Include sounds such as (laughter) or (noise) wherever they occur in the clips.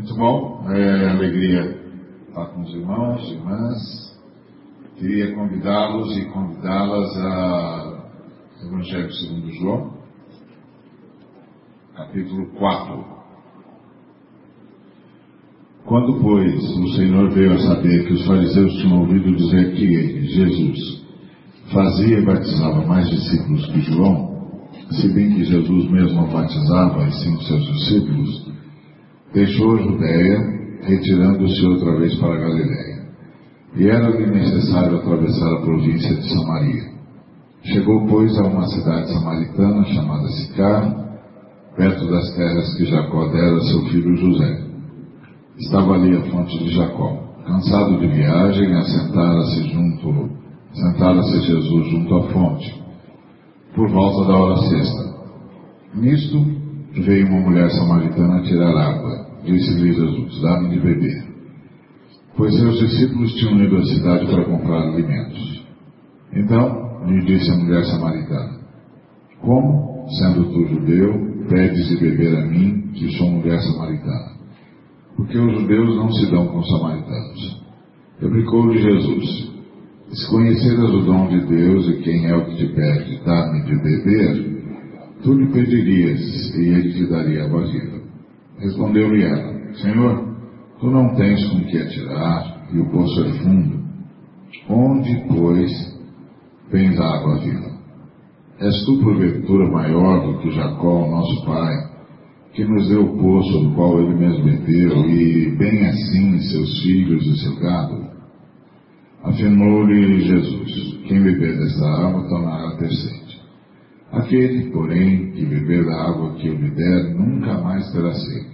Muito bom, é alegria estar com os irmãos e irmãs. Queria convidá-los e convidá-las a Evangelho segundo João, capítulo 4. Quando, pois, o Senhor veio a saber que os fariseus tinham ouvido dizer que ele, Jesus, fazia e batizava mais discípulos que João, se bem que Jesus mesmo batizava, e sim seus discípulos, deixou a Judéia, retirando-se outra vez para a Galiléia. E era-lhe necessário atravessar a província de Samaria. Chegou, pois, a uma cidade samaritana chamada Sicar, perto das terras que Jacó dera a seu filho José. Estava ali a fonte de Jacó. Cansado de viagem, assentara-se junto, sentara-se Jesus junto à fonte, por volta da hora sexta. Nisto, veio uma mulher samaritana tirar água. Disse-lhe Jesus, dá-me de beber. Pois seus discípulos tinham ido à cidade para comprar alimentos. Então, lhe disse a mulher samaritana, como, sendo tu judeu, pedes de beber a mim, que sou mulher samaritana? Porque os judeus não se dão com os samaritanos. Replicou-lhe Jesus, se conheceras o dom de Deus e quem é o que te pede, dá-me de beber, tu lhe pedirias e ele te daria água viva. Respondeu-lhe ela, Senhor, tu não tens com que atirar e o poço é fundo. Onde, pois, vens a água viva? És tu, porventura, maior do que Jacó, nosso pai, que nos deu o poço do qual ele mesmo bebeu, e bem assim seus filhos e seu gado? Afirmou-lhe Jesus, quem beber desta água tornará sede. Aquele, porém, que beber da água que eu lhe der, nunca mais terá sede.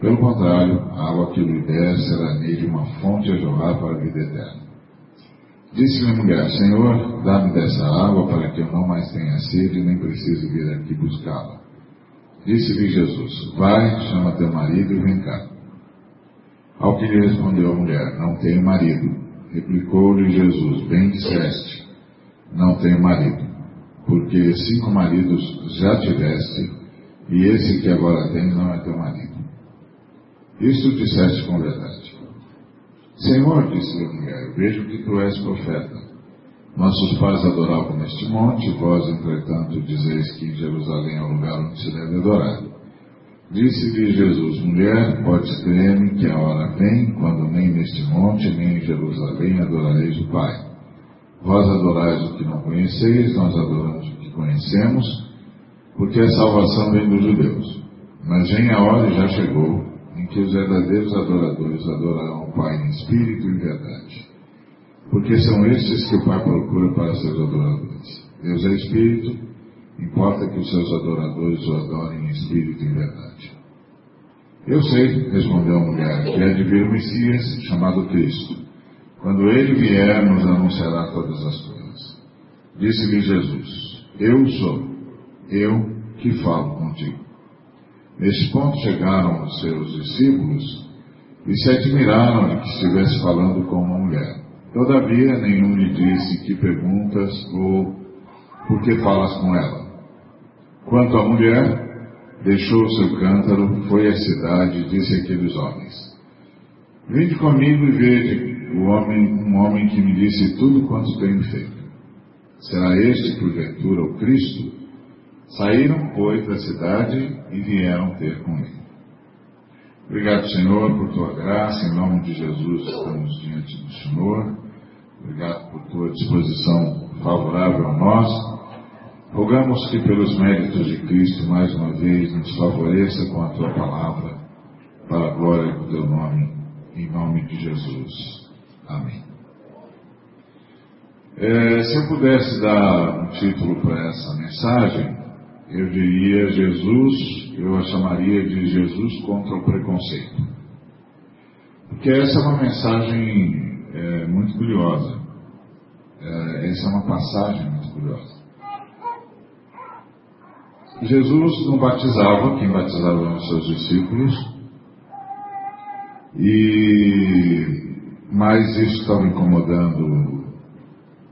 Pelo contrário, a água que eu lhe der será nele uma fonte a jorrar para a vida eterna. Disse-lhe a mulher, Senhor, dá-me dessa água para que eu não mais tenha sede nem precise vir aqui buscá-la. Disse-lhe Jesus, vai, chama teu marido e vem cá. Ao que lhe respondeu a mulher, não tenho marido. Replicou-lhe Jesus, bem disseste, não tenho marido, porque cinco maridos já tiveste, e esse que agora tens não é teu marido. Isto disseste com verdade. Senhor, disse-lhe a mulher, vejo que tu és profeta. Nossos pais adoravam neste monte, vós, entretanto, dizeis que em Jerusalém é o lugar onde se deve adorar. Disse-lhe Jesus, mulher, podes crer-me que a hora vem, quando nem neste monte, nem em Jerusalém adorareis o Pai. Vós adorais o que não conheceis, nós adoramos o que conhecemos, porque a salvação vem dos judeus. Mas vem a hora e já chegou, em que os verdadeiros adoradores adorarão o Pai em espírito e verdade. Porque são estes que o Pai procura para seus adoradores. Deus é espírito, importa que os seus adoradores o adorem em espírito e verdade. Eu sei, respondeu a mulher, que é de vir o Messias, chamado Cristo. Quando ele vier, nos anunciará todas as coisas. Disse-lhe Jesus, eu sou, eu que falo contigo. Neste ponto chegaram os seus discípulos e se admiraram de que estivesse falando com uma mulher. Todavia, nenhum lhe disse que perguntas ou por que falas com ela. Quanto à mulher, deixou seu cântaro, foi à cidade e disse àqueles homens: Vinde comigo e vede o homem, um homem que me disse tudo quanto tenho feito. Será este, porventura, o Cristo? Saíram, pois, da cidade e vieram ter com ele. Obrigado, Senhor, por tua graça. Em nome de Jesus, estamos diante do Senhor. Obrigado por tua disposição favorável a nós. Rogamos que, pelos méritos de Cristo, mais uma vez, nos favoreça com a tua palavra, para a glória do teu nome, em nome de Jesus. Amém. É, se eu pudesse dar um título para essa mensagem, eu diria Jesus, eu a chamaria de Jesus contra o preconceito. Porque essa é uma mensagem é, muito curiosa. É, essa é uma passagem muito curiosa. Jesus não batizava, quem batizava eram os seus discípulos, e mas isso estava incomodando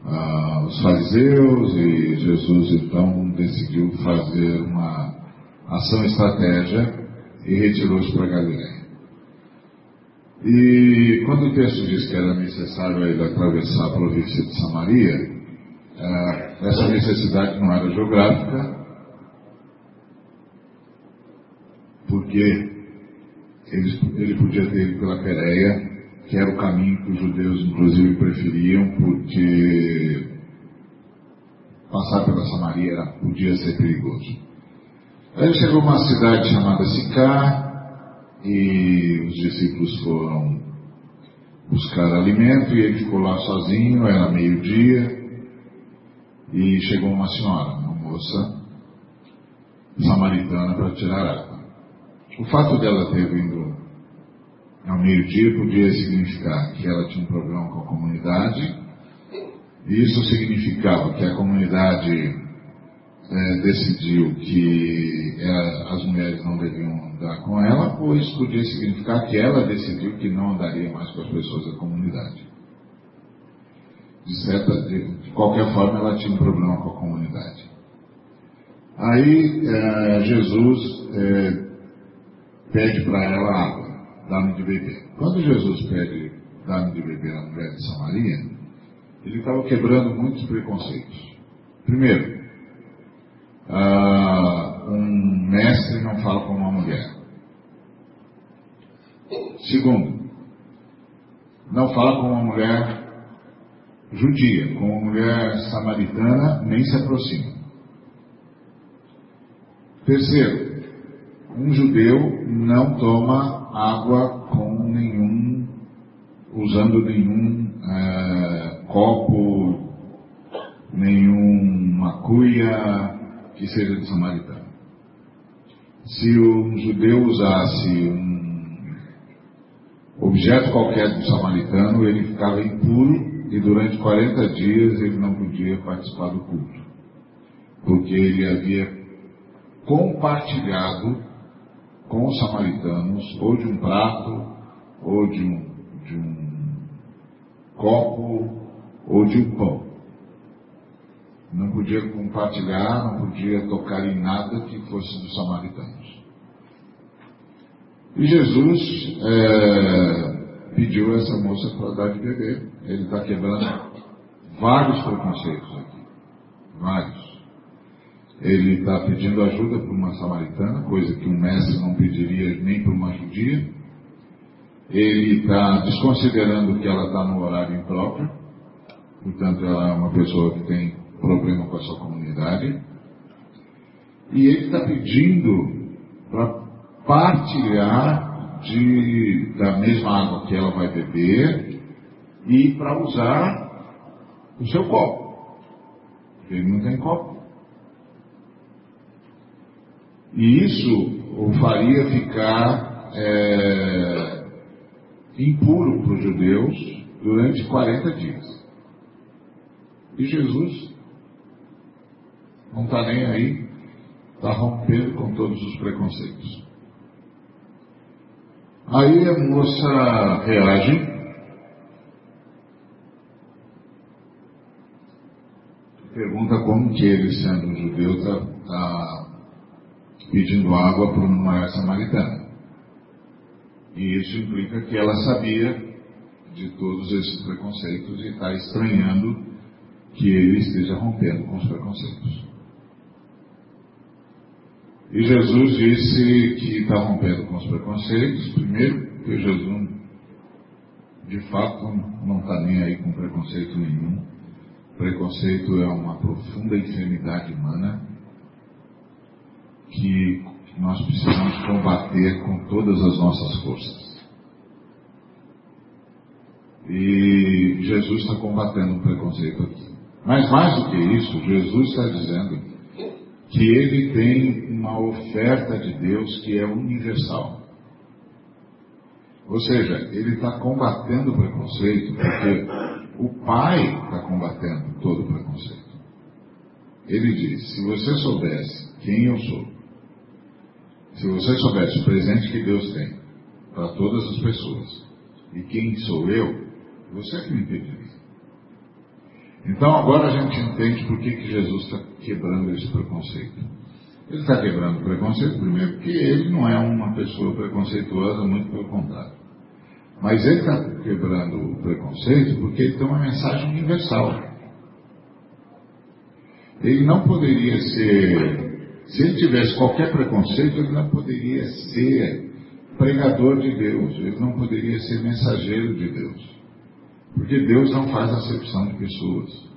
ah, os fariseus e Jesus então decidiu fazer uma ação estratégia e retirou-os para Galiléia. E quando o texto diz que era necessário ele atravessar a província de Samaria, eh, essa necessidade não era geográfica, porque ele, ele podia ter ido pela Pereia, que era o caminho que os judeus inclusive preferiam, porque passar pela Samaria podia ser perigoso. Aí chegou a uma cidade chamada Sicá, e os discípulos foram buscar alimento e ele ficou lá sozinho, era meio-dia, e chegou uma senhora, uma moça samaritana para tirar água. O fato dela ter vindo ao meio-dia podia significar que ela tinha um problema com a comunidade, e isso significava que a comunidade é, decidiu que ela, as mulheres não deviam andar com ela, ou isso podia significar que ela decidiu que não andaria mais com as pessoas da comunidade. De, certa, de, de qualquer forma, ela tinha um problema com a comunidade. Aí é, Jesus é, pede para ela água, dá-me de beber. Quando Jesus pede dá-me de beber à mulher de Samaria, ele estava quebrando muitos preconceitos. Primeiro, ah, um mestre não fala com uma mulher. Segundo, não fala com uma mulher judia, com uma mulher samaritana, nem se aproxima. Terceiro, um judeu não toma água com nenhum, usando nenhum é, copo, nenhuma cuia, que seja de samaritano. Se um judeu usasse um objeto qualquer do samaritano, ele ficava impuro e durante 40 dias ele não podia participar do culto, porque ele havia compartilhado com os samaritanos ou de um prato, ou de um, de um copo, ou de um pão não podia compartilhar, não podia tocar em nada que fosse dos samaritanos. E Jesus é, pediu a essa moça para dar de beber. Ele está quebrando vários preconceitos aqui. Vários. Ele está pedindo ajuda para uma samaritana, coisa que um mestre não pediria nem para uma judia. Ele está desconsiderando que ela está no horário impróprio, portanto, ela é uma pessoa que tem problema com a sua comunidade. E ele está pedindo para partilhar de, da mesma água que ela vai beber e para usar o seu copo. Ele não tem copo. E isso o faria ficar é, impuro para os judeus durante 40 dias. E Jesus não está nem aí, está rompendo com todos os preconceitos. Aí a moça reage, pergunta como que ele, sendo judeu, está tá pedindo água para uma mulher samaritana. E isso implica que ela sabia de todos esses preconceitos e está estranhando que ele esteja rompendo com os preconceitos. E Jesus disse que está rompendo com os preconceitos, primeiro, porque Jesus, de fato, não está nem aí com preconceito nenhum. Preconceito é uma profunda enfermidade humana que nós precisamos combater com todas as nossas forças. E Jesus está combatendo o preconceito aqui. Mas mais do que isso, Jesus está dizendo que ele tem uma oferta de Deus que é universal. Ou seja, ele está combatendo o preconceito porque o Pai está combatendo todo o preconceito. Ele diz: se você soubesse quem eu sou, se você soubesse o presente que Deus tem para todas as pessoas e quem sou eu, você é que me impediria. Então agora a gente entende por que, que Jesus está quebrando esse preconceito. Ele está quebrando o preconceito, primeiro, porque ele não é uma pessoa preconceituosa, muito pelo contrário. Mas ele está quebrando o preconceito porque ele tem uma mensagem universal. Ele não poderia ser, se ele tivesse qualquer preconceito, ele não poderia ser pregador de Deus, ele não poderia ser mensageiro de Deus. Porque Deus não faz acepção de pessoas.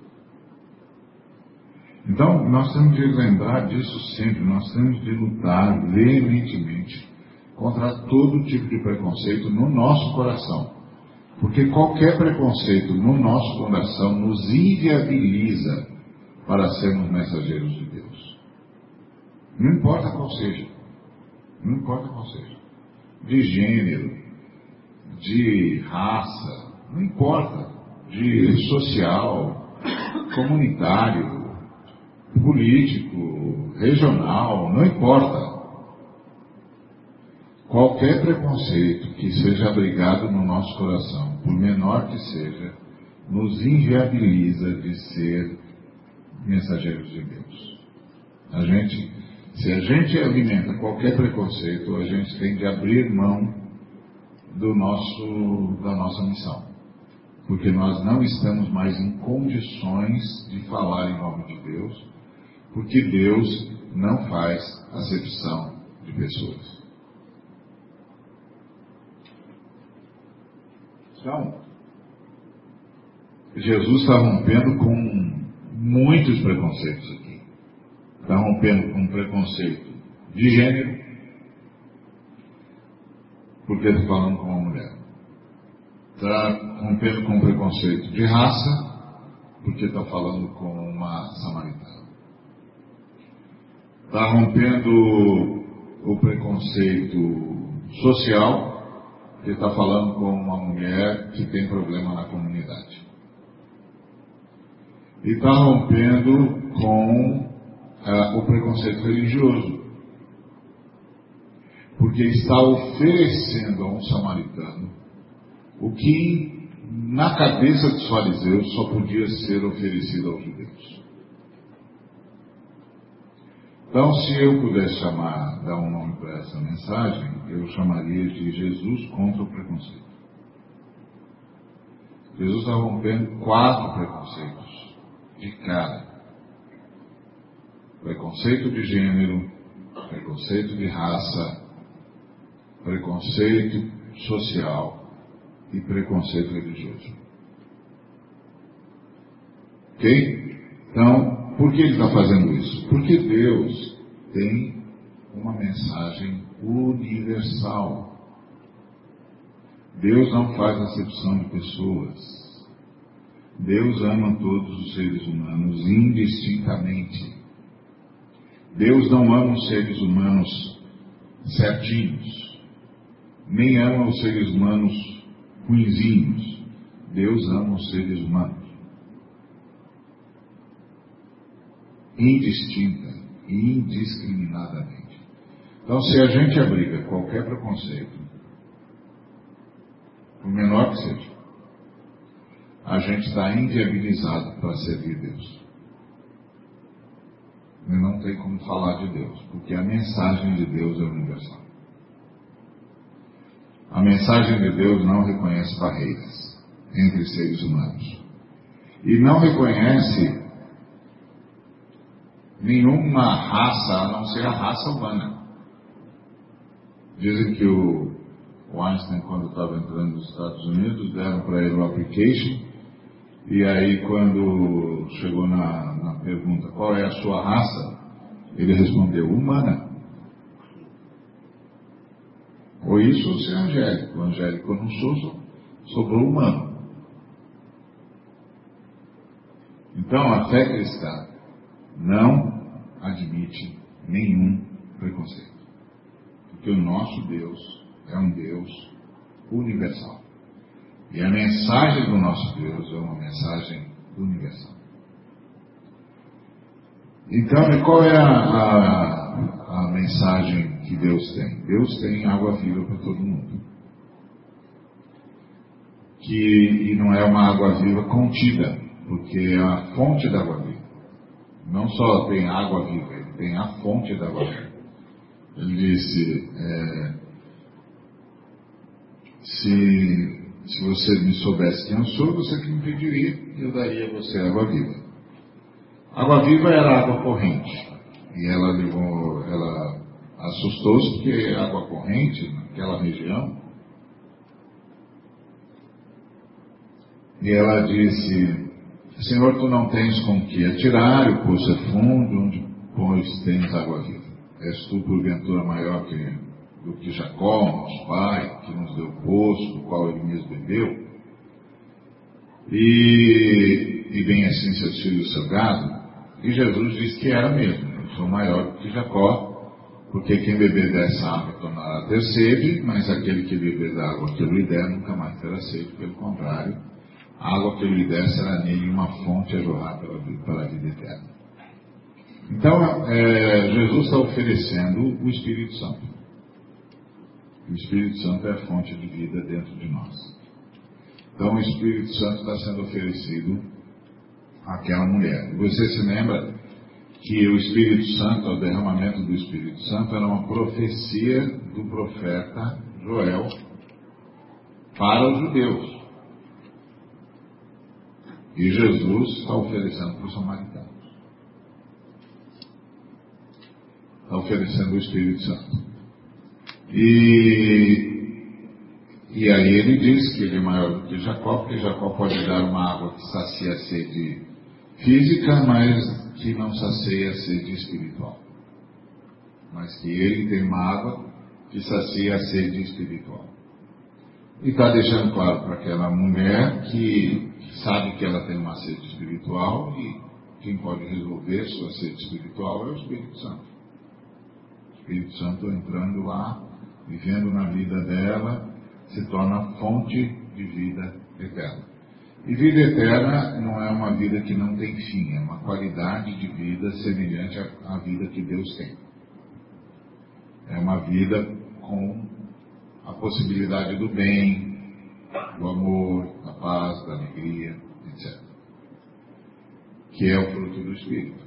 Então, nós temos de lembrar disso sempre, nós temos de lutar veementemente contra todo tipo de preconceito no nosso coração. Porque qualquer preconceito no nosso coração nos inviabiliza para sermos mensageiros de Deus. Não importa qual seja. Não importa qual seja. De gênero, de raça, não importa. De social, comunitário, político, regional, não importa. Qualquer preconceito que seja abrigado no nosso coração, por menor que seja, nos inviabiliza de ser mensageiros de Deus. A gente, se a gente alimenta qualquer preconceito, a gente tem de abrir mão do nosso, da nossa missão. Porque nós não estamos mais em condições de falar em nome de Deus, porque Deus não faz acepção de pessoas. Então, Jesus está rompendo com muitos preconceitos. Está rompendo com preconceito de gênero, porque está falando com uma mulher. Está rompendo com preconceito de raça, porque está falando com uma samaritana. Está rompendo o preconceito social, ele está falando com uma mulher que tem problema na comunidade. E está rompendo com uh, o preconceito religioso. Porque está oferecendo a um samaritano o que na cabeça dos fariseus só podia ser oferecido aos judeus. Então, se eu pudesse chamar, dar um nome para essa mensagem, eu chamaria de Jesus contra o preconceito. Jesus está rompendo quatro preconceitos de cara: preconceito de gênero, preconceito de raça, preconceito social e preconceito religioso. Ok? Então, por que ele está fazendo isso? Porque Deus tem uma mensagem universal. Deus não faz acepção de pessoas. Deus ama todos os seres humanos indistintamente. Deus não ama os seres humanos certinhos, nem ama os seres humanos ruinzinhos. Deus ama os seres humanos. indistinta e indiscriminadamente. Então, se a gente abriga qualquer preconceito, por menor que seja, a gente está inviabilizado para servir Deus. Não tem como falar de Deus, porque a mensagem de Deus é universal. A mensagem de Deus não reconhece barreiras entre seres humanos. E não reconhece nenhuma raça a não ser a raça humana. Dizem que o, o Einstein, quando estava entrando nos Estados Unidos, deram para ele o application, e aí quando chegou na pergunta qual é a sua raça, ele respondeu humana. Ou isso ou ser angélico. O angélico eu não sou, sobrou humano. Então a fé cristã não admite nenhum preconceito. Porque o nosso Deus é um Deus universal. E a mensagem do nosso Deus é uma mensagem universal. Então, qual é a, a, a mensagem que Deus tem? Deus tem água viva para todo mundo. Que, e não é uma água viva contida, porque é a fonte da água viva não só tem água viva, ele tem a fonte da água viva. Ele disse: é, se, se você me soubesse quem eu sou, você que me pediria e eu daria a você água viva. Água viva era água corrente. E ela levou, ela assustou-se porque água corrente naquela região. E ela disse, Senhor, tu não tens com que atirar, o poço é fundo, onde pois tens água viva. És tu, porventura, maior que, do que Jacó, nosso pai, que nos deu o poço, do qual ele mesmo bebeu? E, e bem assim seus filhos seu gado? E Jesus disse que era mesmo, eu sou maior que Jacó, porque quem beber dessa água tornará a ter sede, mas aquele que beber da água que eu lhe der nunca mais terá sede, pelo contrário, a água que eu lhe der será nele uma fonte a jorrar pela, pela vida eterna. Então, é, Jesus está oferecendo o Espírito Santo. O Espírito Santo é a fonte de vida dentro de nós. Então, o Espírito Santo está sendo oferecido àquela mulher. Você se lembra que o Espírito Santo, o derramamento do Espírito Santo, era uma profecia do profeta Joel para os judeus. E Jesus está oferecendo para os samaritanos. Está oferecendo o Espírito Santo. E, e aí ele diz que ele é maior do que Jacó, porque Jacó pode dar uma água que sacia a sede física, mas que não sacia a sede espiritual. Mas que ele tem uma água que sacia a sede espiritual. E está deixando claro para aquela mulher que sabe que ela tem uma sede espiritual e quem pode resolver sua sede espiritual é o Espírito Santo. O Espírito Santo entrando lá, vivendo na vida dela, se torna fonte de vida eterna. E vida eterna não é uma vida que não tem fim, é uma qualidade de vida semelhante à vida que Deus tem. É uma vida com a possibilidade do bem, do amor, da paz, da alegria, etc. Que é o fruto do Espírito.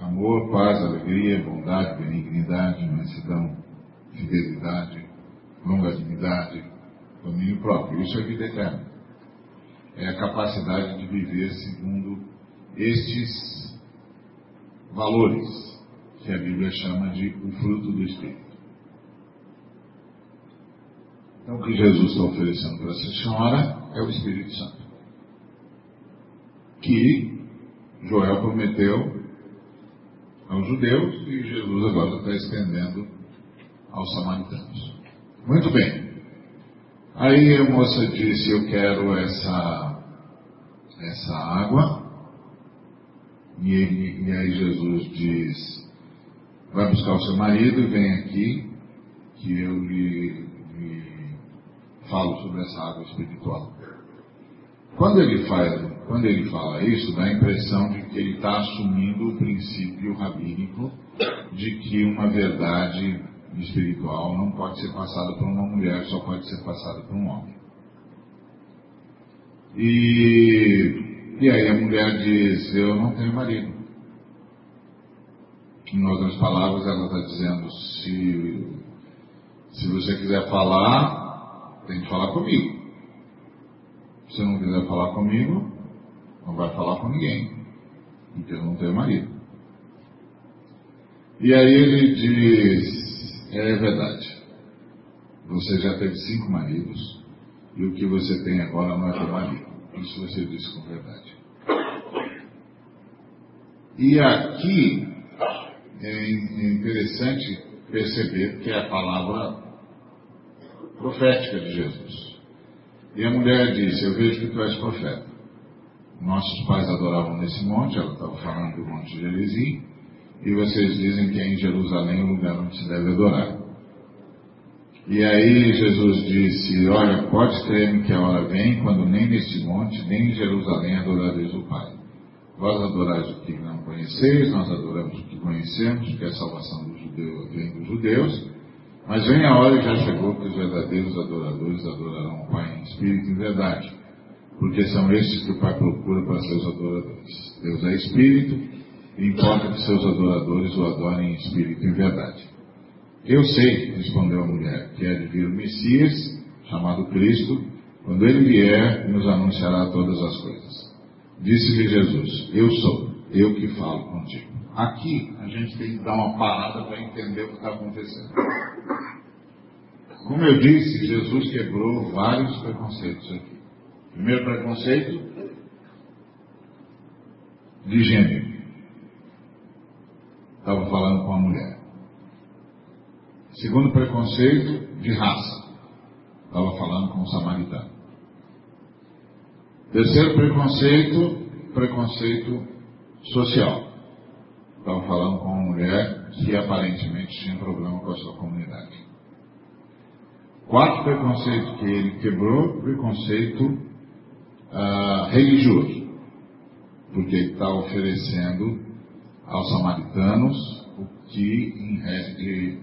Amor, paz, alegria, bondade, benignidade, mansidão, fidelidade, longanimidade, domínio próprio. Isso é vida eterna. É a capacidade de viver segundo estes valores que a Bíblia chama de o fruto do Espírito. Então, o que Jesus está oferecendo para essa senhora é o Espírito Santo. Que Joel prometeu aos judeus e Jesus agora está estendendo aos samaritanos. Muito bem. Aí a moça disse: Eu quero essa, essa água. E, ele, e aí Jesus diz: Vai buscar o seu marido e vem aqui, que eu lhe falo sobre essa água espiritual. Quando ele, fala, quando ele fala isso, dá a impressão de que ele está assumindo o princípio rabínico de que uma verdade espiritual não pode ser passada por uma mulher, só pode ser passada por um homem. E, e aí a mulher diz: Eu não tenho marido. Em outras palavras, ela está dizendo: se, se você quiser falar, tem que falar comigo. Se não quiser falar comigo, não vai falar com ninguém. Porque eu não tenho marido. E aí ele diz: é verdade. Você já teve cinco maridos e o que você tem agora não é teu marido. Isso você disse com verdade. E aqui é interessante perceber que é a palavra profética de Jesus. E a mulher disse: Eu vejo que tu és profeta. Nossos pais adoravam nesse monte, ela estava falando do monte de Gerizim, e vocês dizem que é em Jerusalém o lugar onde se deve adorar. E aí Jesus disse: Olha, pode crer que a hora vem quando nem neste monte, nem em Jerusalém adorareis o Pai. Vós adorais o que não conheceis, nós adoramos o que conhecemos, que a salvação do judeu, vem dos judeus. Mas vem a hora e já chegou que os verdadeiros adoradores adorarão o Pai em espírito e em verdade, porque são estes que o Pai procura para seus adoradores. Deus é espírito importa que seus adoradores o adorem em espírito e verdade. Eu sei, respondeu a mulher, que é de vir o Messias, chamado Cristo, quando ele vier, nos anunciará todas as coisas. Disse-lhe Jesus: Eu sou, eu que falo contigo. Aqui a gente tem que dar uma parada para entender o que está acontecendo. Como eu disse, Jesus quebrou vários preconceitos aqui. Primeiro preconceito, de gênero. Estava falando com a mulher. Segundo preconceito, de raça. Estava falando com o samaritano. Terceiro preconceito, preconceito social. Estava falando com uma mulher que aparentemente tinha problema com a sua comunidade. Quarto preconceito que ele quebrou, preconceito uh, religioso. Porque ele está oferecendo aos samaritanos o que, em,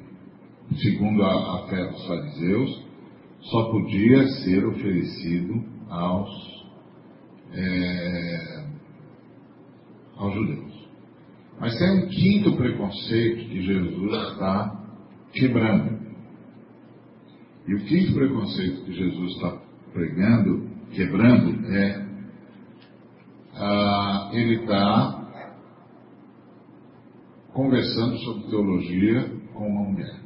segundo a, a fé dos fariseus, só podia ser oferecido aos, é, aos judeus. Mas tem um quinto preconceito que Jesus está quebrando. E o quinto preconceito que Jesus está pregando, quebrando, é ah, ele está conversando sobre teologia com uma mulher.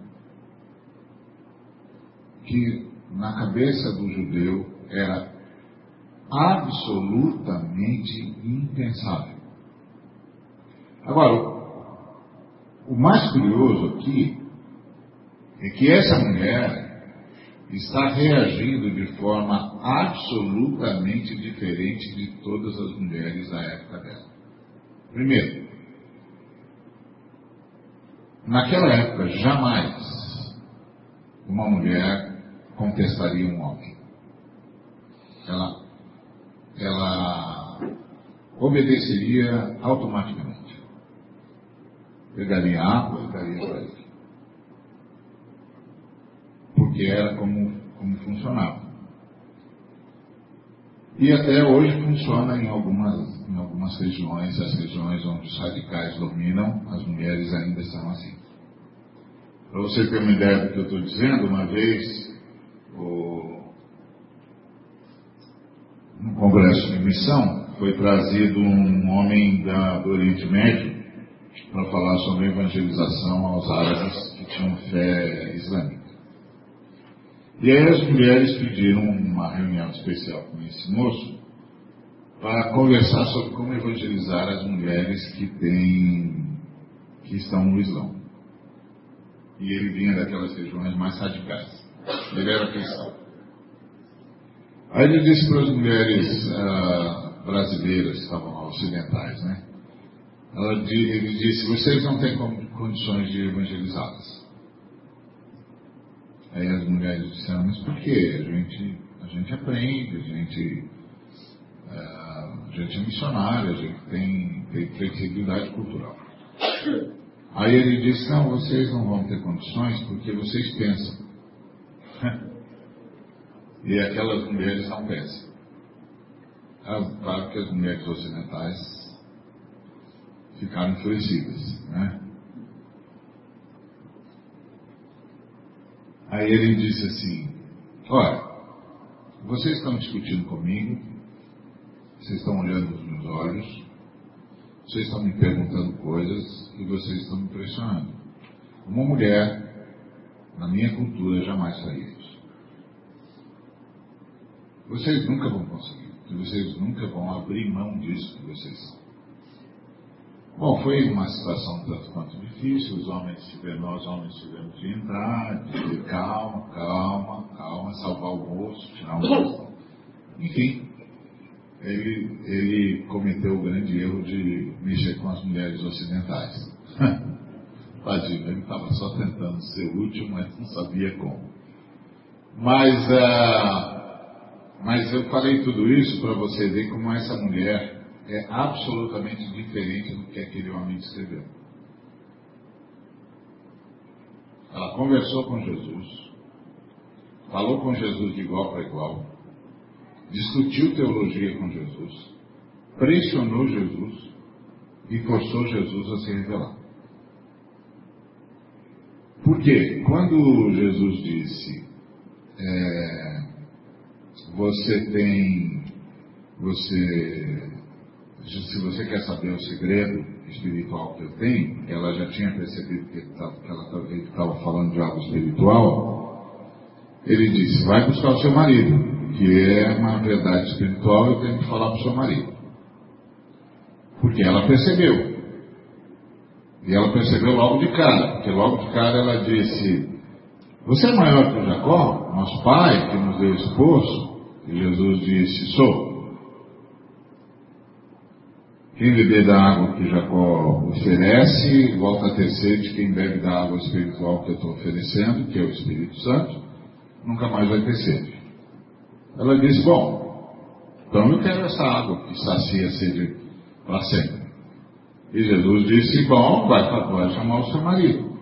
Que na cabeça do judeu era absolutamente impensável. Agora, o mais curioso aqui é que essa mulher está reagindo de forma absolutamente diferente de todas as mulheres da época dela. Primeiro, naquela época jamais uma mulher contestaria um homem. Ela, ela obedeceria automaticamente. Pegaria água e daria para ele porque era como, como funcionava. E até hoje funciona em algumas, em algumas regiões, as regiões onde os radicais dominam, as mulheres ainda estão assim. Para você ter uma ideia do que eu estou dizendo, uma vez, o, no Congresso de Missão, foi trazido um homem da, do Oriente Médio para falar sobre evangelização aos árabes que tinham fé islâmica. E aí as mulheres pediram uma reunião especial com esse moço para conversar sobre como evangelizar as mulheres que têm, que estão no Islão. E ele vinha daquelas regiões mais radicais. Ele era cristão. Aí ele disse para as mulheres uh, brasileiras estavam lá, ocidentais, né? Ela, ele disse, vocês não têm condições de evangelizá-las. Aí as mulheres disseram, mas por quê? A gente, a gente aprende, a gente, é, a gente é missionário, a gente tem, tem flexibilidade cultural. Aí ele disse, não, vocês não vão ter condições porque vocês pensam. (laughs) e aquelas mulheres não pensam. Claro que as mulheres ocidentais ficaram enfurecidas, né? Aí ele disse assim: Olha, vocês estão discutindo comigo, vocês estão olhando nos meus olhos, vocês estão me perguntando coisas e vocês estão me pressionando. Uma mulher, na minha cultura, jamais faria isso. Vocês nunca vão conseguir, vocês nunca vão abrir mão disso que vocês são. Bom, foi uma situação tanto quanto difícil, os homens tiveram, nós homens tivemos de entrar, dizer calma, calma, calma, salvar o moço, tirar o moço. Enfim, ele, ele cometeu o grande erro de mexer com as mulheres ocidentais. (laughs) Tadinho, ele estava só tentando ser útil, mas não sabia como. Mas, uh, mas eu falei tudo isso para você ver como essa mulher é absolutamente diferente do que aquele homem descreveu. Ela conversou com Jesus, falou com Jesus de igual para igual, discutiu teologia com Jesus, pressionou Jesus e forçou Jesus a se revelar. Por quê? Quando Jesus disse, é, você tem, você, se você quer saber o segredo espiritual que eu tenho, ela já tinha percebido que ele estava falando de algo espiritual, ele disse, vai buscar o seu marido, que é uma verdade espiritual, eu tenho que falar para o seu marido. Porque ela percebeu. E ela percebeu logo de cara, porque logo de cara ela disse, você é maior que o Jacó, nosso pai, que nos deu esposo? E Jesus disse, sou. Quem beber da água que Jacó oferece, volta a ter sede. Quem bebe da água espiritual que eu estou oferecendo, que é o Espírito Santo, nunca mais vai ter sede. Ela disse, bom, então eu quero essa água que sacia a sede para sempre. E Jesus disse, bom, vai, vai chamar o seu marido.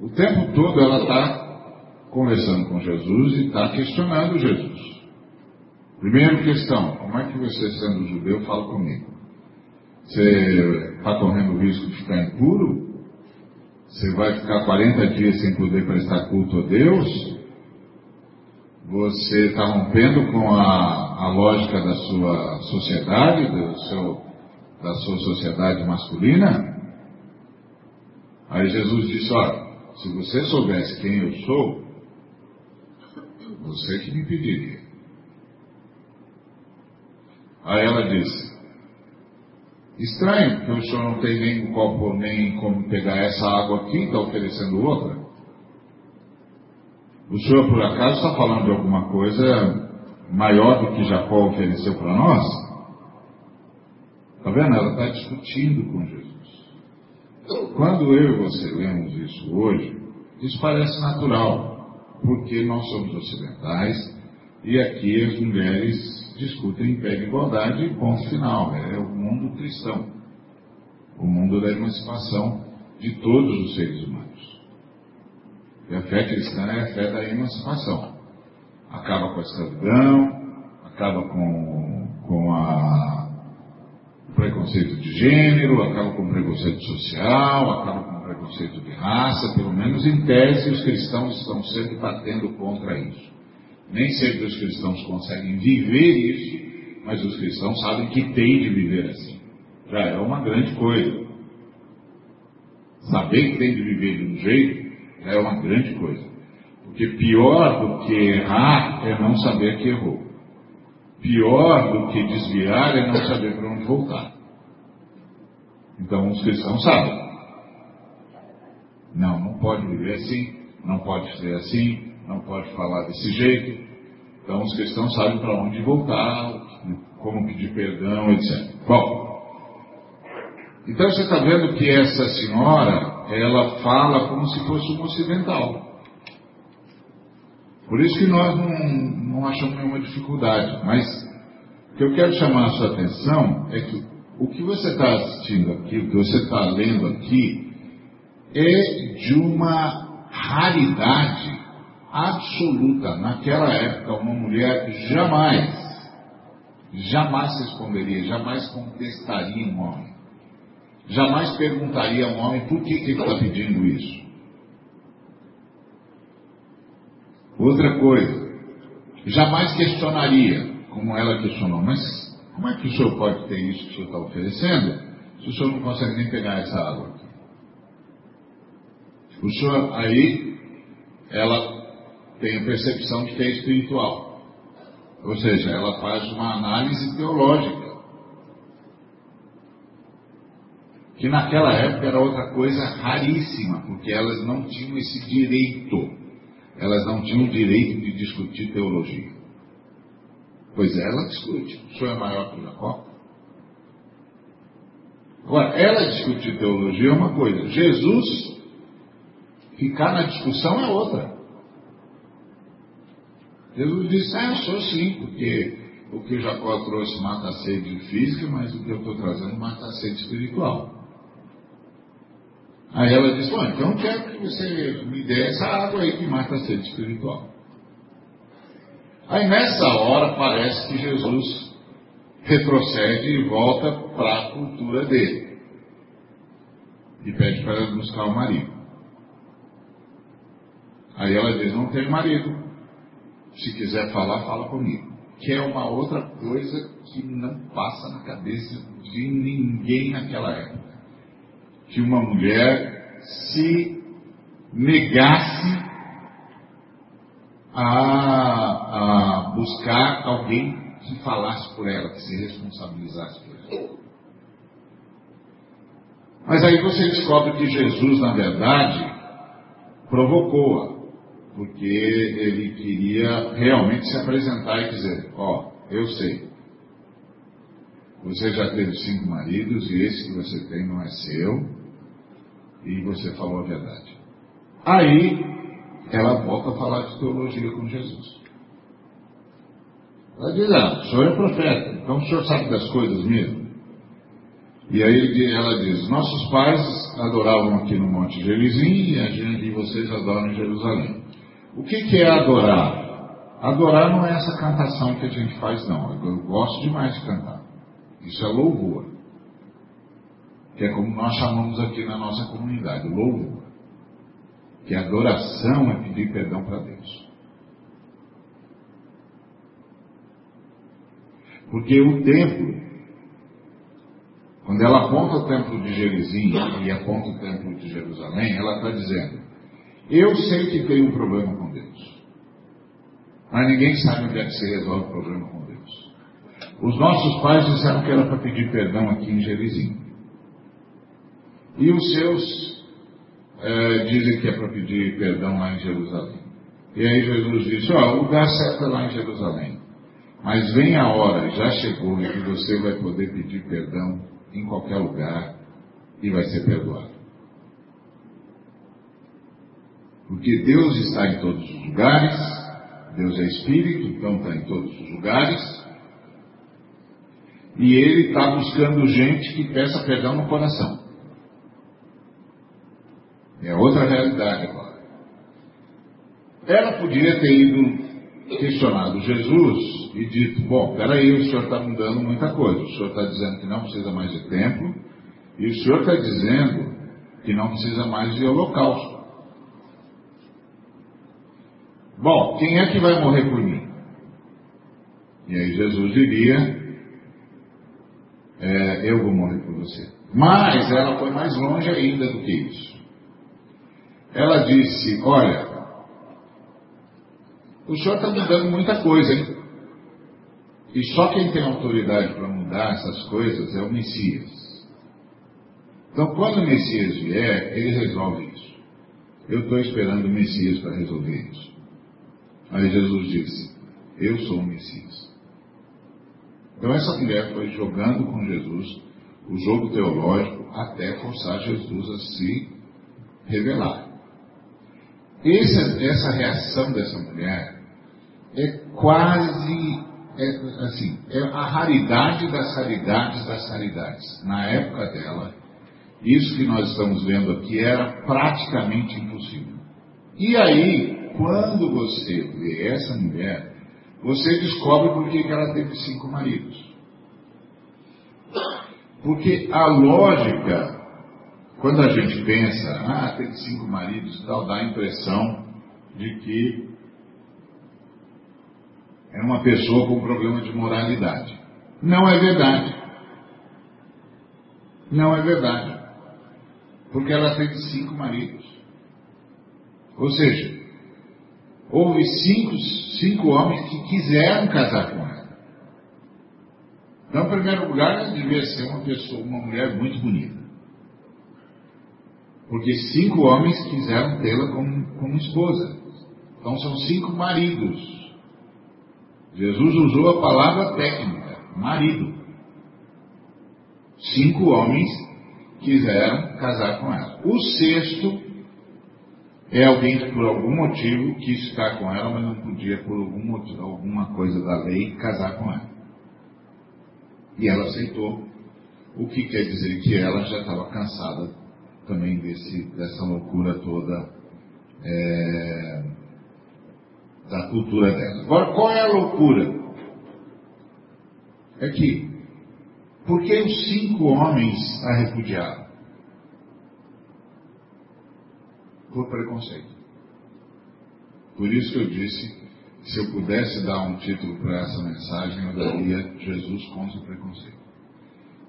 O tempo todo ela está conversando com Jesus e está questionando Jesus. Primeira questão, como é que você, sendo judeu, fala comigo? Você está correndo o risco de ficar impuro? Você vai ficar 40 dias sem poder prestar culto a Deus? Você está rompendo com a, a, lógica da sua sociedade, do seu, da sua sociedade masculina? Aí Jesus disse, olha, se você soubesse quem eu sou, você que me pediria. Aí ela disse: Estranho que o senhor não tem nem copo, nem como pegar essa água aqui e está oferecendo outra. O senhor, por acaso, está falando de alguma coisa maior do que Jacó ofereceu para nós? Está vendo? Ela está discutindo com Jesus. Quando eu e você lemos isso hoje, isso parece natural, porque nós somos ocidentais e aqui as mulheres discutem em pé de igualdade e ponto final. É o mundo cristão, o mundo da emancipação de todos os seres humanos. E a fé cristã é a fé da emancipação. Acaba com a escravidão, acaba com, com a preconceito de gênero, acaba com preconceito social, acaba com preconceito de raça, pelo menos em tese os cristãos estão sempre batendo contra isso. Nem sempre os cristãos conseguem viver isso, mas os cristãos sabem que tem de viver assim. Já é uma grande coisa. Saber que tem de viver de um jeito já é uma grande coisa. Porque pior do que errar é não saber que errou. Pior do que desviar é não saber para onde voltar. Então os cristãos sabem. Não, não pode viver assim, não pode ser assim, não pode falar desse jeito. Então os cristãos sabem para onde voltar, como pedir perdão, etc. Bom, então você está vendo que essa senhora, ela fala como se fosse um ocidental. Por isso que nós não, não achamos nenhuma dificuldade. Mas o que eu quero chamar a sua atenção é que o que você está assistindo aqui, o que você está lendo aqui, é de uma raridade absoluta. Naquela época, uma mulher jamais, jamais responderia, jamais contestaria um homem. Jamais perguntaria a um homem por que, que ele está pedindo isso. Outra coisa, jamais questionaria, como ela questionou, mas como é que o senhor pode ter isso que o senhor está oferecendo se o senhor não consegue nem pegar essa água? O senhor, aí, ela tem a percepção de que é espiritual. Ou seja, ela faz uma análise teológica. Que naquela época era outra coisa raríssima, porque elas não tinham esse direito elas não tinham o direito de discutir teologia. Pois ela discute. O senhor é maior que Jacó? Agora, ela discutir teologia é uma coisa. Jesus ficar na discussão é outra. Jesus disse, ah, eu sou sim, porque o que Jacó trouxe mata a sede física, mas o que eu estou trazendo mata a sede espiritual. Aí ela disse, bom, então quero que você me dê essa água aí que mata a sede espiritual. Aí nessa hora parece que Jesus retrocede e volta para a cultura dele. E pede para ela buscar o marido. Aí ela diz, não tenho marido. Se quiser falar, fala comigo. Que é uma outra coisa que não passa na cabeça de ninguém naquela época. Que uma mulher se negasse a, a buscar alguém que falasse por ela, que se responsabilizasse por ela. Mas aí você descobre que Jesus, na verdade, provocou-a, porque ele queria realmente se apresentar e dizer: Ó, oh, eu sei, você já teve cinco maridos e esse que você tem não é seu, e você falou a verdade. Aí ela volta a falar de teologia com Jesus. Ela diz: Ah, o senhor é profeta, então o senhor sabe das coisas mesmo. E aí ela diz: Nossos pais adoravam aqui no Monte Gerizim e a gente e vocês adoram em Jerusalém. O que, que é adorar? Adorar não é essa cantação que a gente faz, não. Eu gosto demais de cantar. Isso é louvor. Que é como nós chamamos aqui na nossa comunidade, louvor. Que adoração é pedir perdão para Deus. Porque o templo quando ela aponta o templo de Gerizim e aponta o templo de Jerusalém, ela está dizendo: Eu sei que tem um problema Deus, mas ninguém sabe onde é que se resolve o problema com Deus. Os nossos pais disseram que era para pedir perdão aqui em Gerizim. E os seus é, dizem que é para pedir perdão lá em Jerusalém. E aí Jesus disse: Ó, o lugar certo é lá em Jerusalém. Mas vem a hora, já chegou, em que você vai poder pedir perdão em qualquer lugar e vai ser perdoado. Porque Deus está em todos os lugares, Deus é Espírito, então está em todos os lugares, e Ele está buscando gente que peça perdão no coração. É outra realidade agora. Ela podia ter ido questionado Jesus e dito: Bom, peraí, o senhor está mudando muita coisa. O senhor está dizendo que não precisa mais de templo, e o senhor está dizendo que não precisa mais de holocausto. Bom, quem é que vai morrer por mim? E aí Jesus diria: é, Eu vou morrer por você. Mas ela foi mais longe ainda do que isso. Ela disse: Olha, o senhor está mudando muita coisa, hein? E só quem tem autoridade para mudar essas coisas é o Messias. Então, quando o Messias vier, ele resolve isso. Eu estou esperando o Messias para resolver isso. Aí Jesus disse: Eu sou o Messias. Então, essa mulher foi jogando com Jesus o jogo teológico até forçar Jesus a se revelar. Essa, essa reação dessa mulher é quase, é, assim, é a raridade das raridades das raridades. Na época dela, isso que nós estamos vendo aqui era praticamente impossível. E aí, quando você vê essa mulher, você descobre por que ela teve cinco maridos. Porque a lógica, quando a gente pensa, ah, teve cinco maridos e tal, dá a impressão de que é uma pessoa com problema de moralidade. Não é verdade. Não é verdade. Porque ela teve cinco maridos. Ou seja, houve cinco, cinco homens que quiseram casar com ela. Então, em primeiro lugar, ela devia ser uma pessoa, uma mulher muito bonita. Porque cinco homens quiseram tê-la como, como esposa. Então são cinco maridos. Jesus usou a palavra técnica, marido. Cinco homens quiseram casar com ela. O sexto é alguém por algum motivo quis ficar com ela, mas não podia, por algum motivo, alguma coisa da lei, casar com ela. E ela aceitou, o que quer dizer que ela já estava cansada também desse, dessa loucura toda é, da cultura dela. Agora, qual é a loucura? É que, por que os cinco homens a repudiaram? Por preconceito. Por isso que eu disse, Se eu pudesse dar um título para essa mensagem, eu daria Jesus contra o preconceito.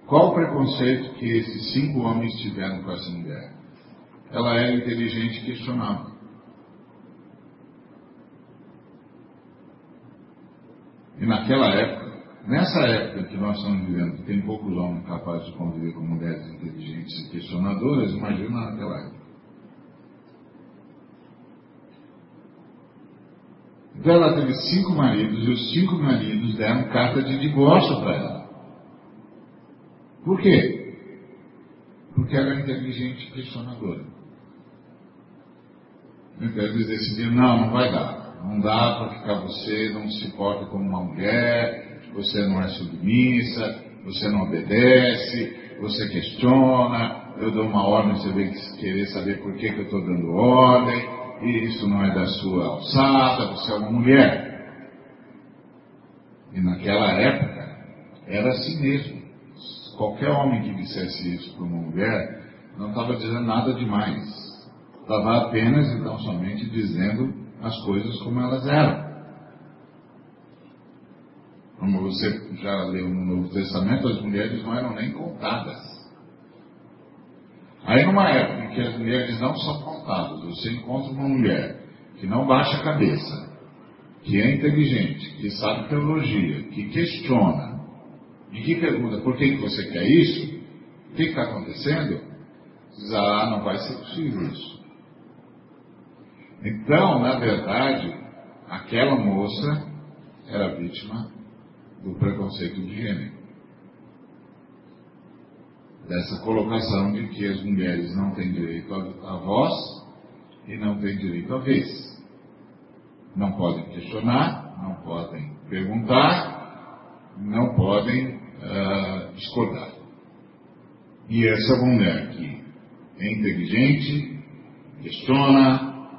Qual o preconceito que esses cinco homens tiveram com essa mulher? Ela era inteligente e questionava. E naquela época, nessa época que nós estamos vivendo, que tem poucos homens capazes de conviver com mulheres inteligentes e questionadoras, imagina naquela época. Então ela teve cinco maridos e os cinco maridos deram carta de divórcio para ela. Por quê? Porque ela era inteligente e questionadora. Então eles decidiram, não, não vai dar. Não dá para ficar você, não se porta como uma mulher, você não é submissa, você não obedece, você questiona, eu dou uma ordem, você vem querer saber por que, que eu estou dando ordem, isso não é da sua alçada, você é uma mulher. E naquela época era assim mesmo. Qualquer homem que dissesse isso para uma mulher não estava dizendo nada demais. Estava apenas, então, somente dizendo as coisas como elas eram. Como você já leu no Novo Testamento, as mulheres não eram nem contadas. Aí, numa época em que as mulheres não são contadas, você encontra uma mulher que não baixa a cabeça, que é inteligente, que sabe teologia, que questiona, e que pergunta por que, você quer isso, o que está acontecendo, diz, ah, não vai ser possível isso. Então, na verdade, aquela moça era vítima do preconceito de gênero. Dessa colocação de que as mulheres não têm direito à voz e não têm direito à vez. Não podem questionar, não podem perguntar, não podem uh, discordar. E essa mulher que é inteligente, questiona,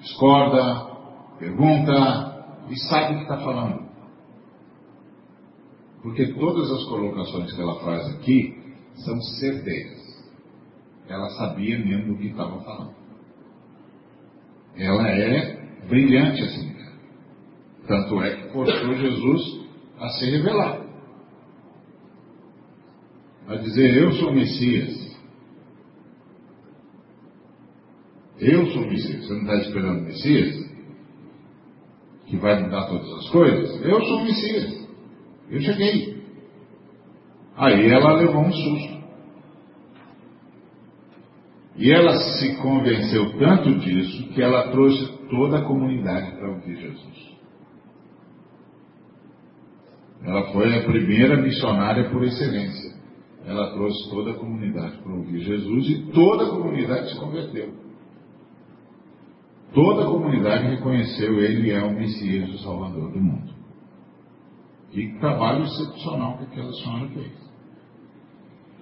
discorda, pergunta e sabe o que está falando. Porque todas as colocações que ela faz aqui são certeiras. Ela sabia mesmo do que estava falando. Ela é brilhante assim. Tanto é que forçou Jesus a se revelar. A dizer, eu sou Messias. Eu sou Messias. Você não está esperando Messias? Que vai mudar todas as coisas? Eu sou Messias. Eu cheguei. Aí ela levou um susto. E ela se convenceu tanto disso que ela trouxe toda a comunidade para ouvir Jesus. Ela foi a primeira missionária por excelência. Ela trouxe toda a comunidade para ouvir Jesus e toda a comunidade se converteu. Toda a comunidade reconheceu ele é o Messias, o Salvador do mundo. Que trabalho excepcional que aquela senhora fez.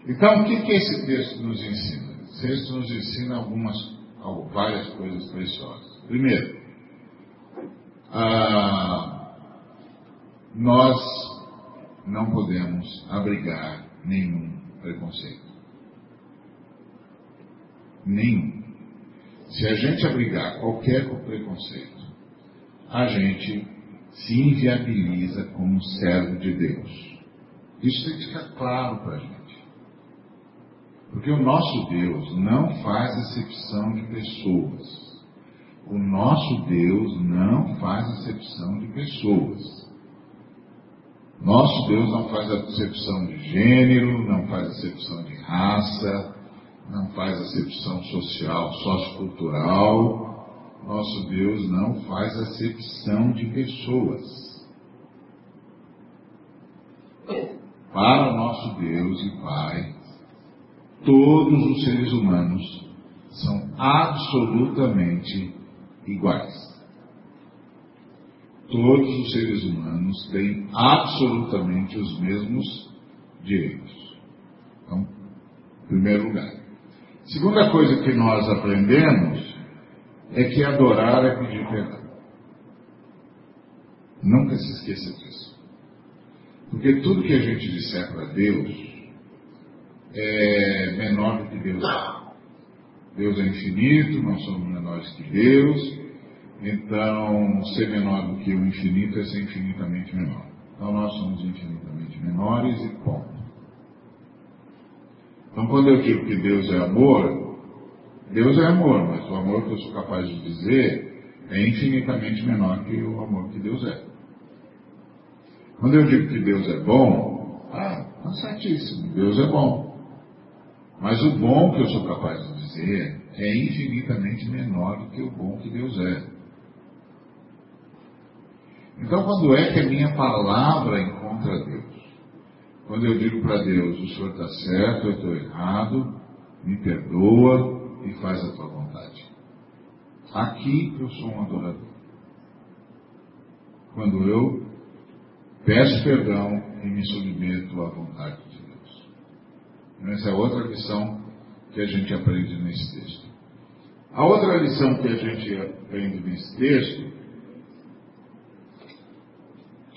Então, o que, que esse texto nos ensina? Esse texto nos ensina algumas, várias coisas preciosas. Primeiro, ah, nós não podemos abrigar nenhum preconceito. Nenhum. Se a gente abrigar qualquer preconceito, a gente se inviabiliza como servo de Deus. Isso tem que ficar claro para a gente. Porque o nosso Deus não faz acepção de pessoas. O nosso Deus não faz acepção de pessoas. Nosso Deus não faz acepção de gênero, não faz acepção de raça, não faz acepção social, sociocultural. Nosso Deus não faz acepção de pessoas. Para o nosso Deus e Pai, todos os seres humanos são absolutamente iguais. Todos os seres humanos têm absolutamente os mesmos direitos. Então, em primeiro lugar. Segunda coisa que nós aprendemos é que adorar é pedir perdão. Nunca se esqueça disso. Porque tudo que a gente disser para Deus é menor do que Deus. Deus é infinito, nós somos menores que Deus, Então, ser menor do que o infinito é ser infinitamente menor. Então, nós somos infinitamente menores e ponto. Então, quando eu digo que Deus é amor, Deus é amor, mas o amor que eu sou capaz de dizer é infinitamente menor que o amor que Deus é. Quando eu digo que Deus é bom, ah, tá certíssimo, Deus é bom. Mas o bom que eu sou capaz de dizer é infinitamente menor do que o bom que Deus é. Então, quando é que a minha palavra encontra Deus? Quando eu digo para Deus, o Senhor está certo, eu estou errado, me perdoa e faz a tua vontade. Aqui eu sou um adorador. Quando eu peço perdão e me submeto à vontade. Essa é outra lição que a gente aprende nesse texto. A outra lição que a gente aprende nesse texto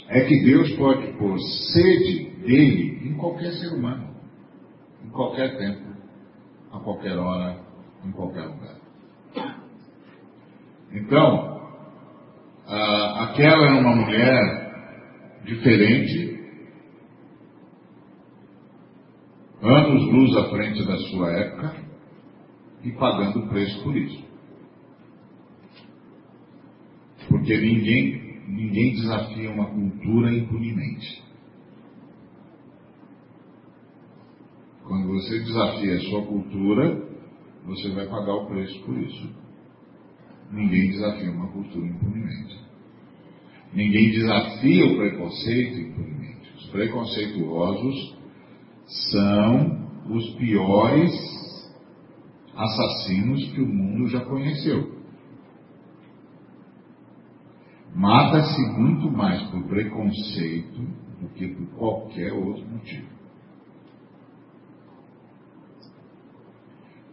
é que Deus pode pôr sede dele em qualquer ser humano, em qualquer tempo, a qualquer hora, em qualquer lugar. Então, aquela é uma mulher diferente, anos luz à frente da sua época e pagando preço por isso. Porque ninguém ninguém desafia uma cultura impunemente. Quando você desafia a sua cultura, você vai pagar o preço por isso. Ninguém desafia uma cultura impunemente. Ninguém desafia o preconceito impunemente. Os preconceituosos são os piores assassinos que o mundo já conheceu. Mata-se muito mais por preconceito do que por qualquer outro motivo.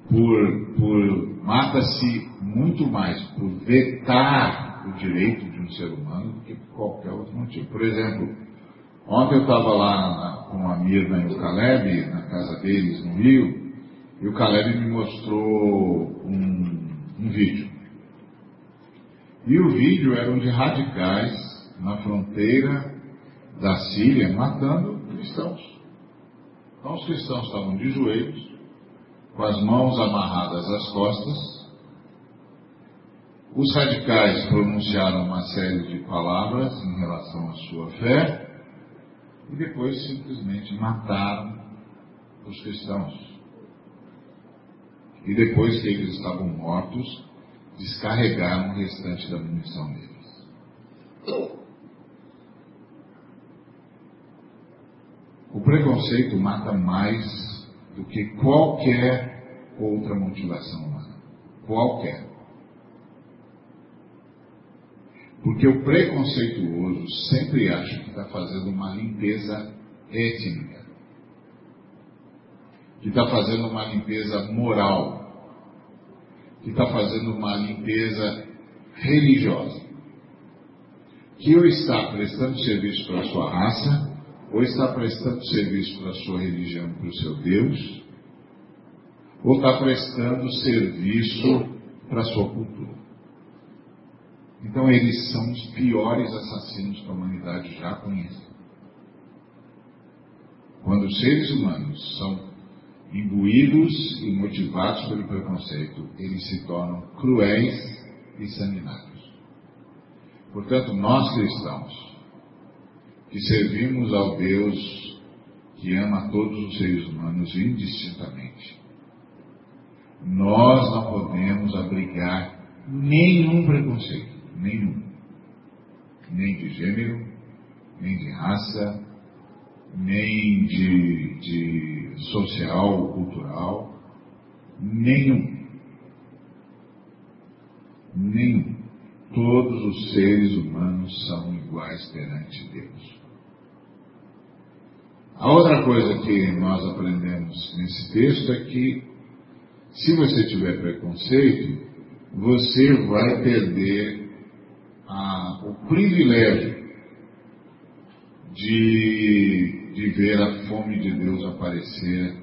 Por, por mata-se muito mais por vetar o direito de um ser humano do que por qualquer outro motivo. Por exemplo, ontem eu estava lá na, com a Mirna e o Caleb, na casa deles no Rio, e o Caleb me mostrou um, um vídeo. E o vídeo era de radicais na fronteira da Síria matando cristãos. Então os cristãos estavam de joelhos, com as mãos amarradas às costas. Os radicais pronunciaram uma série de palavras em relação à sua fé e depois simplesmente mataram os cristãos. E depois que eles estavam mortos, descarregaram o restante da munição deles. O preconceito mata mais do que qualquer outra motivação humana. Qualquer. Porque o preconceituoso sempre acha que está fazendo uma limpeza étnica, que está fazendo uma limpeza moral, que está fazendo uma limpeza religiosa, que ou está prestando serviço para a sua raça, ou está prestando serviço para a sua religião, para o seu Deus, ou está prestando serviço para a sua cultura. Então eles são os piores assassinos que a humanidade já conhece. Quando os seres humanos são imbuídos e motivados pelo preconceito, eles se tornam cruéis e sanguinários. Portanto, nós cristãos, que servimos ao Deus que ama todos os seres humanos indistintamente, nós não podemos abrigar nenhum preconceito, nenhum, nem de gênero, nem de raça, nem de, de social, cultural, nenhum. Nenhum. Todos os seres humanos são iguais perante Deus. A outra coisa que nós aprendemos nesse texto é que, se você tiver preconceito, você vai perder a, o privilégio de de ver a fome de Deus aparecer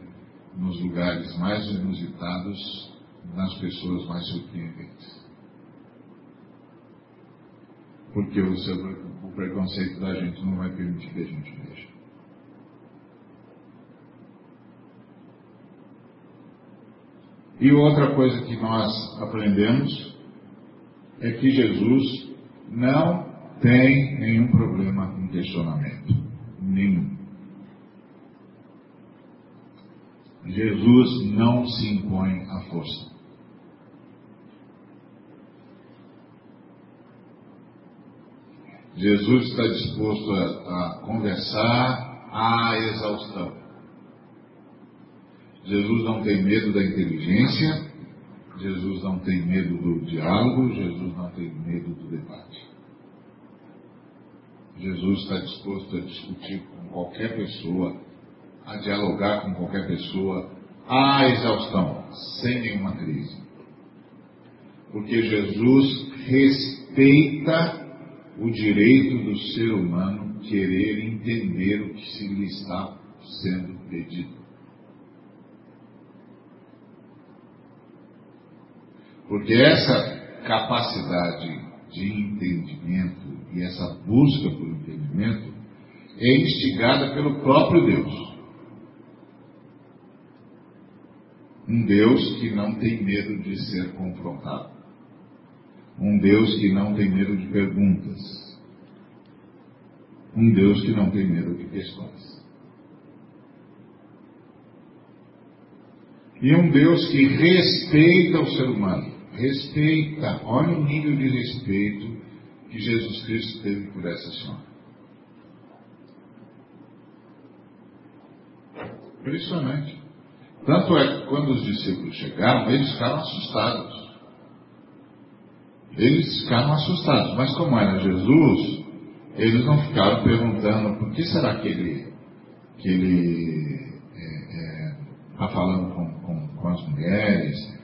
nos lugares mais inusitados, nas pessoas mais surpreendentes. porque o, seu, o preconceito da gente não vai permitir que a gente veja. E outra coisa que nós aprendemos é que Jesus não tem nenhum problema com questionamento. Nenhum. Jesus não se impõe à força. Jesus está disposto a, a conversar à exaustão. Jesus não tem medo da inteligência, Jesus não tem medo do diálogo, Jesus não tem medo do debate. Jesus está disposto a discutir com qualquer pessoa, a dialogar com qualquer pessoa, à exaustão, sem nenhuma crise. Porque Jesus respeita o direito do ser humano querer entender o que se lhe está sendo pedido. Porque essa capacidade de entendimento e essa busca por entendimento é instigada pelo próprio Deus. Um Deus que não tem medo de ser confrontado. Um Deus que não tem medo de perguntas. Um Deus que não tem medo de questões. E um Deus que respeita o ser humano respeita, olha o nível de respeito que Jesus Cristo teve por essa senhora. Impressionante. Tanto é que quando os discípulos chegaram, eles ficaram assustados. Eles ficaram assustados, mas como era Jesus, eles não ficaram perguntando por que será que ele que ele está é, é, tá falando com, com, com as mulheres,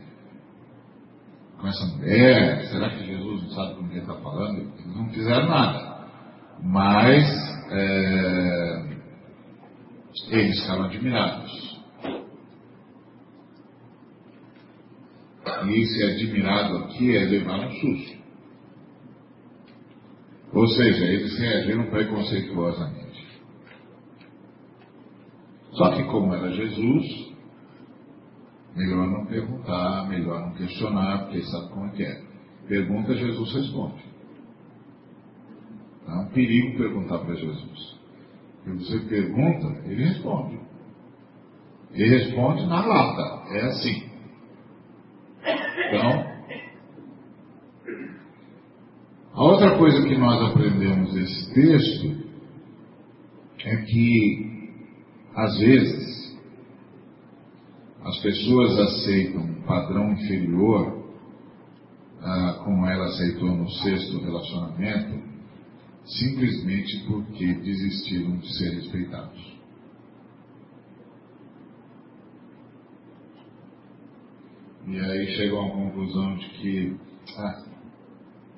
com essa mulher? Será que Jesus não sabe com quem está falando? Eles não fizeram nada. Mas é, eles ficaram admirados. E esse admirado aqui é levar um susto. Ou seja, eles reagiram preconceituosamente. Só que como era Jesus, Melhor não perguntar, melhor não questionar, porque sabe como é que é. Pergunta, Jesus responde. É um perigo perguntar para Jesus. Porque você pergunta, ele responde. Ele responde na lata. É assim. Então, a outra coisa que nós aprendemos desse texto é que, às vezes, as pessoas aceitam um padrão inferior, ah, como ela aceitou no sexto relacionamento, simplesmente porque desistiram de ser respeitados. E aí chegam à conclusão de que ah,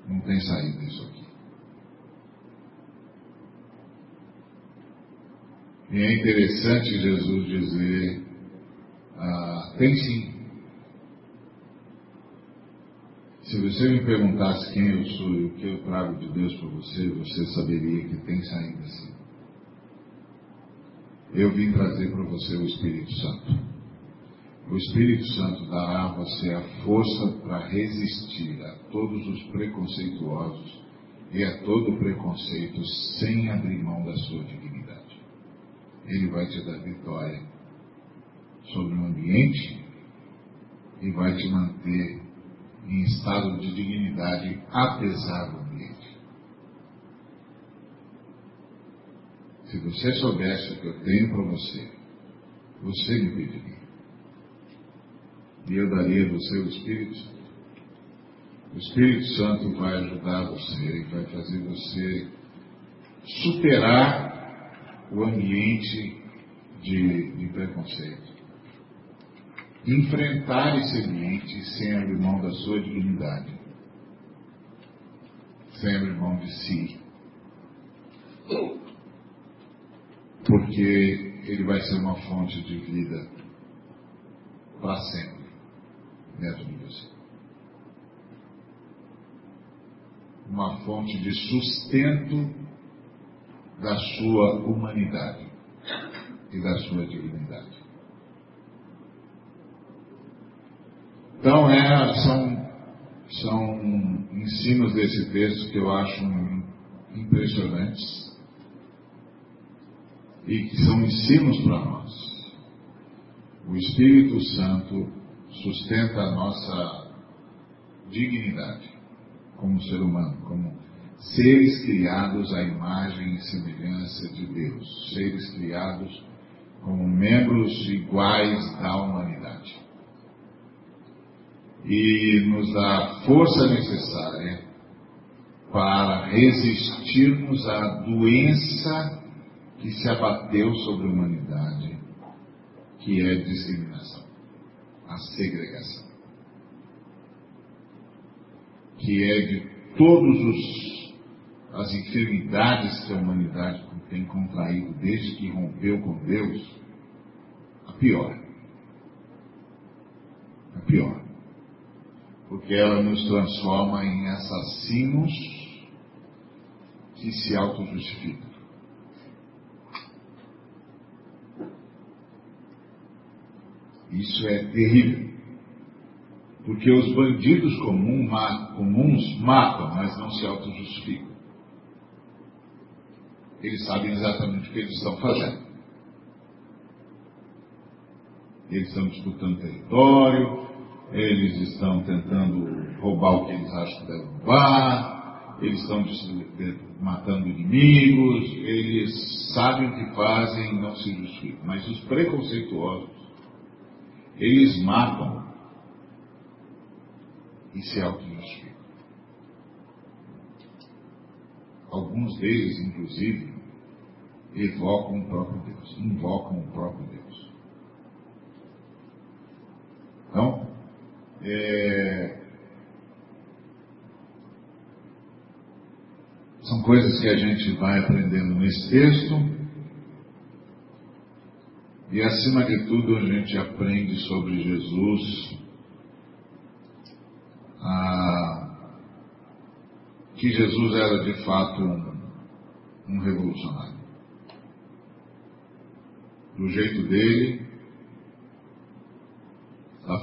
não tem saída isso aqui. E é interessante Jesus dizer ah, tem sim. Se você me perguntasse quem eu sou e o que eu trago de Deus para você, você saberia que tem saída sim. Eu vim trazer para você o Espírito Santo. O Espírito Santo dará a você a força para resistir a todos os preconceituosos e a todo preconceito sem abrir mão da sua dignidade. Ele vai te dar vitória sobre o ambiente e vai te manter em estado de dignidade apesar do ambiente. Se você soubesse o que eu tenho para você, você me pediria. E eu daria a você o Espírito Santo. O Espírito Santo vai ajudar você e vai fazer você superar o ambiente de, de preconceito enfrentar esse ambiente sem abrir mão da sua dignidade, sem abrir mão de si. Porque ele vai ser uma fonte de vida para sempre dentro de você. uma fonte de sustento da sua humanidade e da sua divinidade. Então, é, são, são ensinos desse texto que eu acho impressionantes e que são ensinos para nós. O Espírito Santo sustenta a nossa dignidade como ser humano, como seres criados à imagem e semelhança de Deus, seres criados como membros iguais da humanidade. E nos dá força necessária para resistirmos à doença que se abateu sobre a humanidade, que é a discriminação, a segregação, que é de todos os as enfermidades que a humanidade tem contraído desde que rompeu com Deus, a pior. A pior. Porque ela nos transforma em assassinos que se auto-justificam. Isso é terrível. Porque os bandidos comum, comuns matam, mas não se auto-justificam. Eles sabem exatamente o que eles estão fazendo. Eles estão disputando território, eles estão tentando roubar o que eles acham que devem roubar, eles estão matando inimigos, eles sabem o que fazem e não se justificam. Mas os preconceituosos, eles matam e se auto-justificam. Alguns deles, inclusive, evocam o próprio Deus, invocam o próprio Deus. Então, é, são coisas que a gente vai aprendendo nesse texto. E acima de tudo a gente aprende sobre Jesus, que Jesus era de fato um, um revolucionário. Do jeito dele,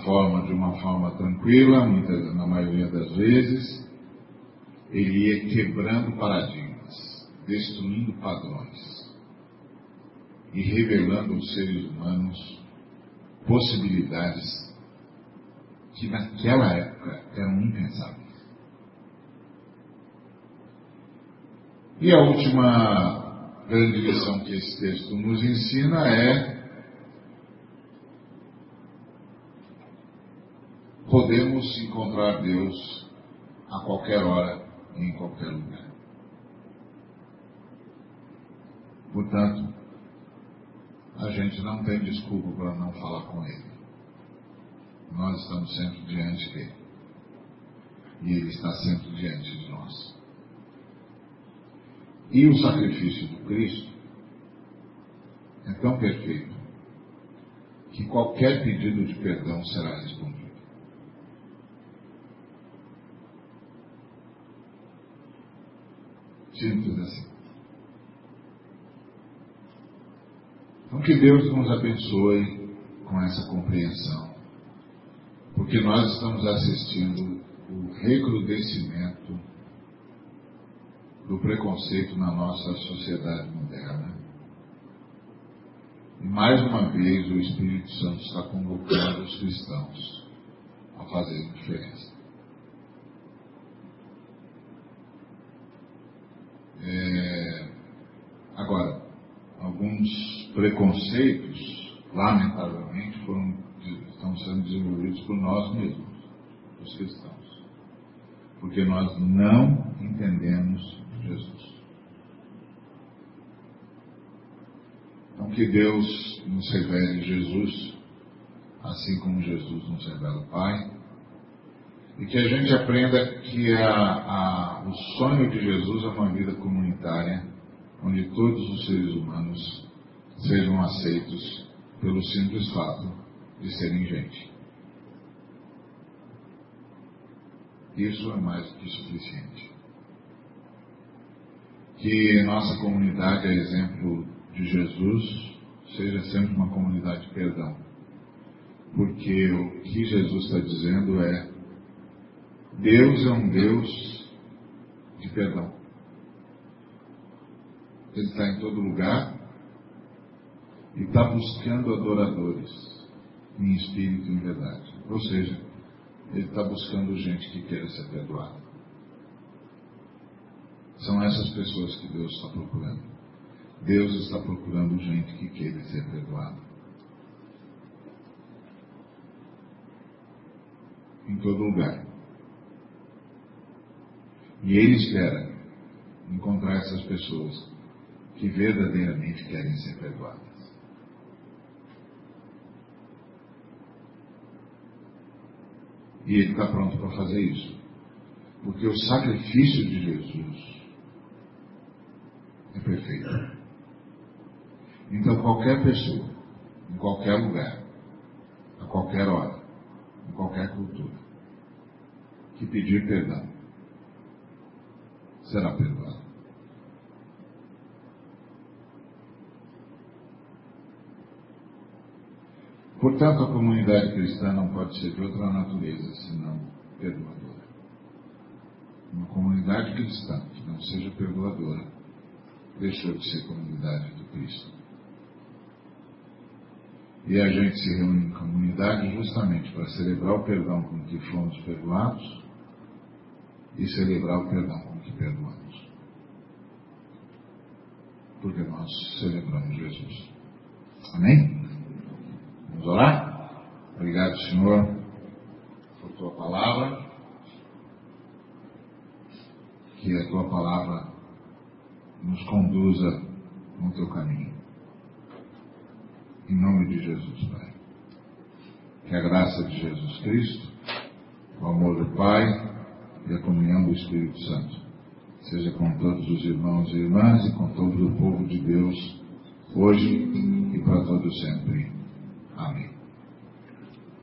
forma, de uma forma tranquila, muitas, na maioria das vezes, ele ia quebrando paradigmas, destruindo padrões e revelando aos seres humanos possibilidades que naquela época eram impensáveis. E a última grande lição que esse texto nos ensina é podemos encontrar Deus a qualquer hora e em qualquer lugar. Portanto, a gente não tem desculpa para não falar com Ele. Nós estamos sempre diante dele. E Ele está sempre diante de nós. E o sacrifício do Cristo é tão perfeito que qualquer pedido de perdão será respondido. Simples assim. Então que Deus nos abençoe com essa compreensão, porque nós estamos assistindo o recrudescimento do preconceito na nossa sociedade moderna. E mais uma vez o Espírito Santo está convocando os cristãos a fazer diferença. É, agora, alguns preconceitos, lamentavelmente, foram, estão sendo desenvolvidos por nós mesmos, os cristãos. Porque nós não entendemos Jesus. Então que Deus nos revele Jesus, assim como Jesus nos revela o Pai, e que a gente aprenda que a, a, o sonho de Jesus é uma vida comunitária, onde todos os seres humanos sejam aceitos pelo simples fato de serem gente. Isso é mais do que suficiente. Que nossa comunidade, a exemplo de Jesus, seja sempre uma comunidade de perdão. Porque o que Jesus está dizendo é: Deus é um Deus de perdão. Ele está em todo lugar e está buscando adoradores em espírito e em verdade. Ou seja, ele está buscando gente que queira ser perdoada. São essas pessoas que Deus está procurando. Deus está procurando gente que queira ser perdoada. Em todo lugar. E Ele espera encontrar essas pessoas que verdadeiramente querem ser perdoadas. E Ele está pronto para fazer isso. Porque o sacrifício de Jesus é perfeito. Então, qualquer pessoa, em qualquer lugar, a qualquer hora, em qualquer cultura, que pedir perdão, será perdoado. Portanto, a comunidade cristã não pode ser de outra natureza senão perdoadora. Uma comunidade cristã que não seja perdoadora deixou de ser comunidade do Cristo. E a gente se reúne em comunidade justamente para celebrar o perdão com que fomos perdoados e celebrar o perdão que perdoamos. Porque nós celebramos Jesus. Amém? Vamos orar? Obrigado, Senhor, por tua palavra. Que a tua palavra nos conduza no teu caminho. Em nome de Jesus, Pai. Que a graça de Jesus Cristo, o amor do Pai e a comunhão do Espírito Santo seja com todos os irmãos e irmãs e com todo o povo de Deus, hoje e para todo sempre. Amém.